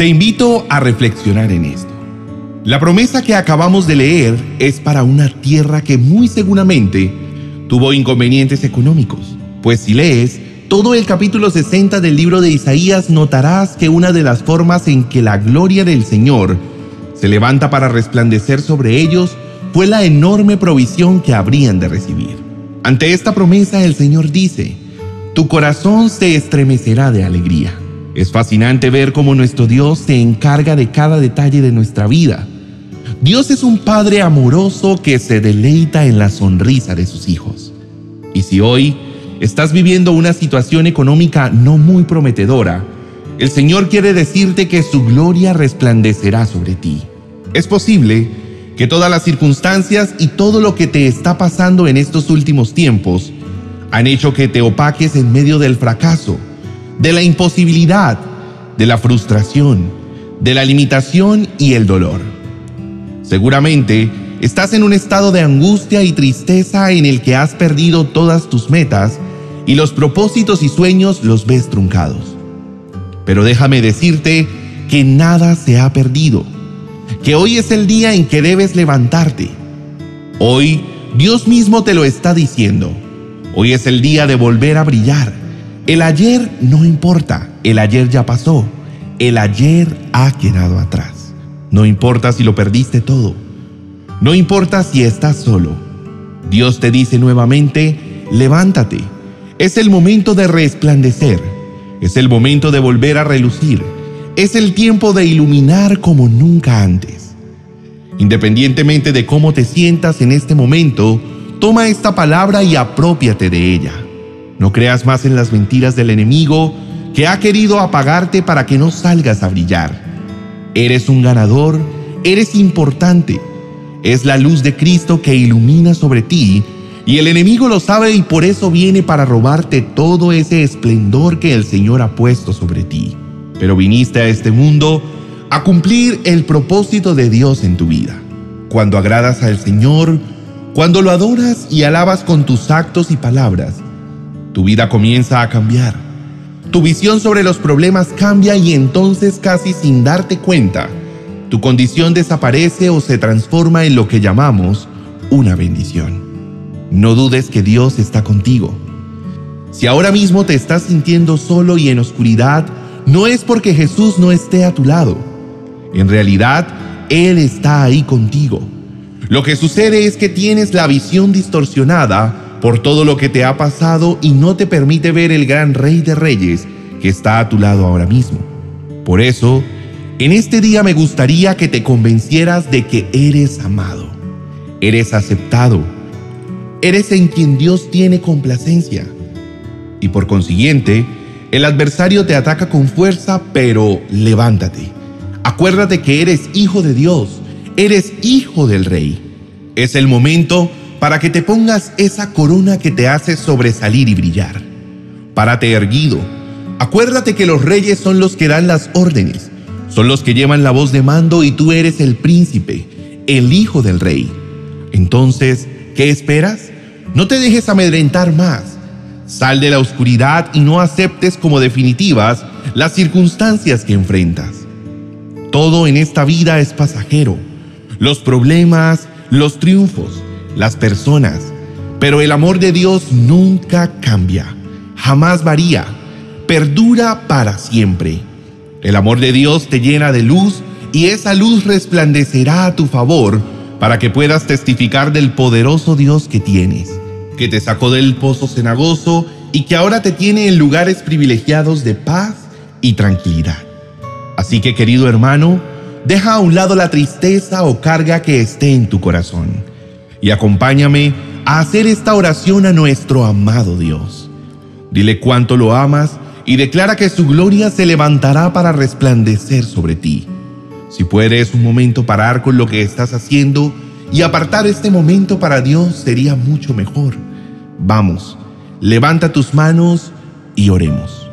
Te invito a reflexionar en esto. La promesa que acabamos de leer es para una tierra que muy seguramente tuvo inconvenientes económicos, pues si lees todo el capítulo 60 del libro de Isaías notarás que una de las formas en que la gloria del Señor se levanta para resplandecer sobre ellos fue la enorme provisión que habrían de recibir. Ante esta promesa el Señor dice, tu corazón se estremecerá de alegría. Es fascinante ver cómo nuestro Dios se encarga de cada detalle de nuestra vida. Dios es un Padre amoroso que se deleita en la sonrisa de sus hijos. Y si hoy estás viviendo una situación económica no muy prometedora, el Señor quiere decirte que su gloria resplandecerá sobre ti. Es posible que todas las circunstancias y todo lo que te está pasando en estos últimos tiempos han hecho que te opaques en medio del fracaso de la imposibilidad, de la frustración, de la limitación y el dolor. Seguramente estás en un estado de angustia y tristeza en el que has perdido todas tus metas y los propósitos y sueños los ves truncados. Pero déjame decirte que nada se ha perdido, que hoy es el día en que debes levantarte. Hoy Dios mismo te lo está diciendo. Hoy es el día de volver a brillar el ayer no importa, el ayer ya pasó, el ayer ha quedado atrás. No importa si lo perdiste todo, no importa si estás solo. Dios te dice nuevamente, levántate. Es el momento de resplandecer, es el momento de volver a relucir, es el tiempo de iluminar como nunca antes. Independientemente de cómo te sientas en este momento, toma esta palabra y apropiate de ella. No creas más en las mentiras del enemigo que ha querido apagarte para que no salgas a brillar. Eres un ganador, eres importante. Es la luz de Cristo que ilumina sobre ti y el enemigo lo sabe y por eso viene para robarte todo ese esplendor que el Señor ha puesto sobre ti. Pero viniste a este mundo a cumplir el propósito de Dios en tu vida. Cuando agradas al Señor, cuando lo adoras y alabas con tus actos y palabras, tu vida comienza a cambiar. Tu visión sobre los problemas cambia y entonces casi sin darte cuenta, tu condición desaparece o se transforma en lo que llamamos una bendición. No dudes que Dios está contigo. Si ahora mismo te estás sintiendo solo y en oscuridad, no es porque Jesús no esté a tu lado. En realidad, Él está ahí contigo. Lo que sucede es que tienes la visión distorsionada por todo lo que te ha pasado y no te permite ver el gran Rey de Reyes que está a tu lado ahora mismo. Por eso, en este día me gustaría que te convencieras de que eres amado, eres aceptado, eres en quien Dios tiene complacencia. Y por consiguiente, el adversario te ataca con fuerza, pero levántate. Acuérdate que eres hijo de Dios, eres hijo del Rey. Es el momento para que te pongas esa corona que te hace sobresalir y brillar. Párate erguido. Acuérdate que los reyes son los que dan las órdenes, son los que llevan la voz de mando y tú eres el príncipe, el hijo del rey. Entonces, ¿qué esperas? No te dejes amedrentar más. Sal de la oscuridad y no aceptes como definitivas las circunstancias que enfrentas. Todo en esta vida es pasajero. Los problemas, los triunfos, las personas, pero el amor de Dios nunca cambia, jamás varía, perdura para siempre. El amor de Dios te llena de luz y esa luz resplandecerá a tu favor para que puedas testificar del poderoso Dios que tienes, que te sacó del pozo cenagoso y que ahora te tiene en lugares privilegiados de paz y tranquilidad. Así que querido hermano, deja a un lado la tristeza o carga que esté en tu corazón y acompáñame a hacer esta oración a nuestro amado Dios. Dile cuánto lo amas y declara que su gloria se levantará para resplandecer sobre ti. Si puedes un momento parar con lo que estás haciendo y apartar este momento para Dios sería mucho mejor. Vamos, levanta tus manos y oremos.